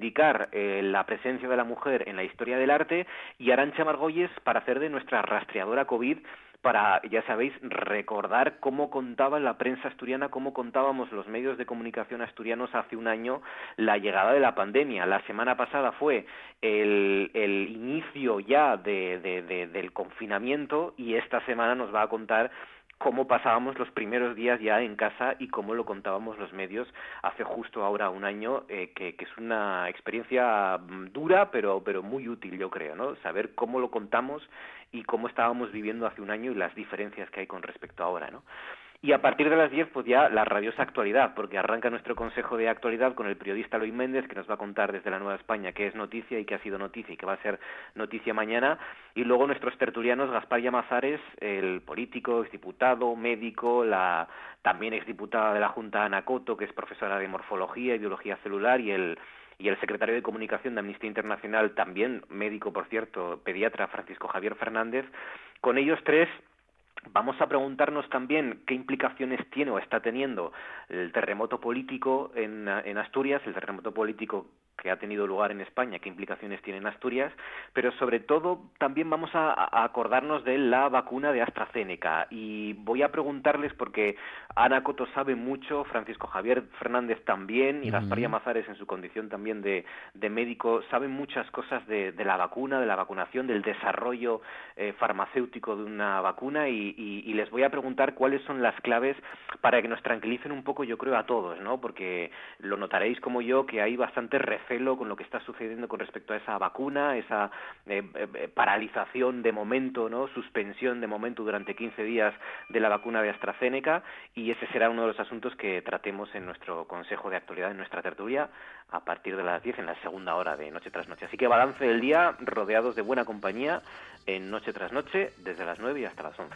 eh, la presencia de la mujer en la historia del arte y Arancha Margolles para hacer de nuestra rastreadora COVID para, ya sabéis, recordar cómo contaba la prensa asturiana, cómo contábamos los medios de comunicación asturianos hace un año la llegada de la pandemia. La semana pasada fue el, inicio ya de- del confinamiento y esta semana nos va a contar cómo pasábamos los primeros días ya en casa y cómo lo contábamos los medios hace justo ahora un año, eh, que, que es una experiencia mm, dura, pero, pero muy útil, yo creo, ¿no? Saber cómo lo contamos y cómo estábamos viviendo hace un año y las diferencias que hay con respecto a ahora, ¿no? Y a partir de las 10, pues ya la radiosa actualidad, porque arranca nuestro consejo de actualidad con el periodista Luis Méndez, que nos va a contar desde la Nueva España qué es noticia y qué ha sido noticia y qué va a ser noticia mañana. Y luego nuestros tertulianos, Gaspar Llamazares, el político, exdiputado, médico, la también exdiputada de la Junta Ana Coto, que es profesora de morfología y biología celular, y el y el secretario de Comunicación de Amnistía Internacional, también médico, por cierto, pediatra Francisco Javier Fernández. Con ellos tres Vamos a preguntarnos también qué implicaciones tiene o está teniendo el terremoto político en, en, Asturias, el terremoto político que ha tenido lugar en España, qué implicaciones tiene en Asturias, pero sobre todo también vamos a, a acordarnos de la vacuna de AstraZeneca. Y voy a preguntarles porque Ana Coto sabe mucho, Francisco Javier Fernández también, y Gaspar Llamazares en su condición también de, de médico, saben muchas cosas de, de, la vacuna, de la vacunación, del desarrollo eh, farmacéutico de una vacuna y, y, les voy a preguntar cuáles son las claves para que nos tranquilicen un poco, yo creo, a todos, ¿no? Porque lo notaréis como yo que hay bastante recelo con lo que está sucediendo con respecto a esa vacuna, esa eh, eh, paralización de momento, ¿no? Suspensión de momento durante 15 días de la vacuna de AstraZeneca y ese será uno de los asuntos que tratemos en nuestro Consejo de Actualidad, en nuestra tertulia, a partir de las 10 en la segunda hora de Noche tras Noche. Así que balance del día rodeados de buena compañía en Noche tras Noche, desde las 9 y hasta las 11.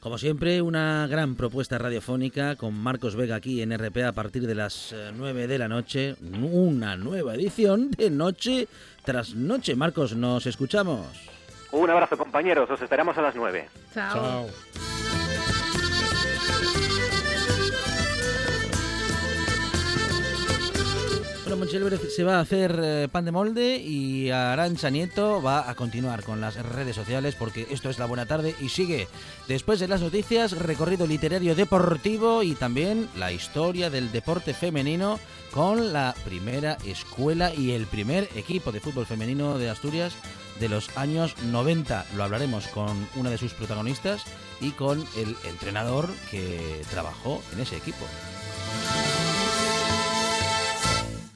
Como siempre, una gran propuesta radiofónica con Marcos Vega aquí en RPA a partir de las 9 de la noche. Una nueva edición de Noche tras Noche. Marcos, nos escuchamos. Un abrazo, compañeros. Os esperamos a las 9. Chao. Chao. Se va a hacer eh, pan de molde y Arancha Nieto va a continuar con las redes sociales porque esto es La Buena Tarde y sigue. Después de las noticias, recorrido literario deportivo y también la historia del deporte femenino con la primera escuela y el primer equipo de fútbol femenino de Asturias de los años 90. Lo hablaremos con una de sus protagonistas y con el entrenador que trabajó en ese equipo.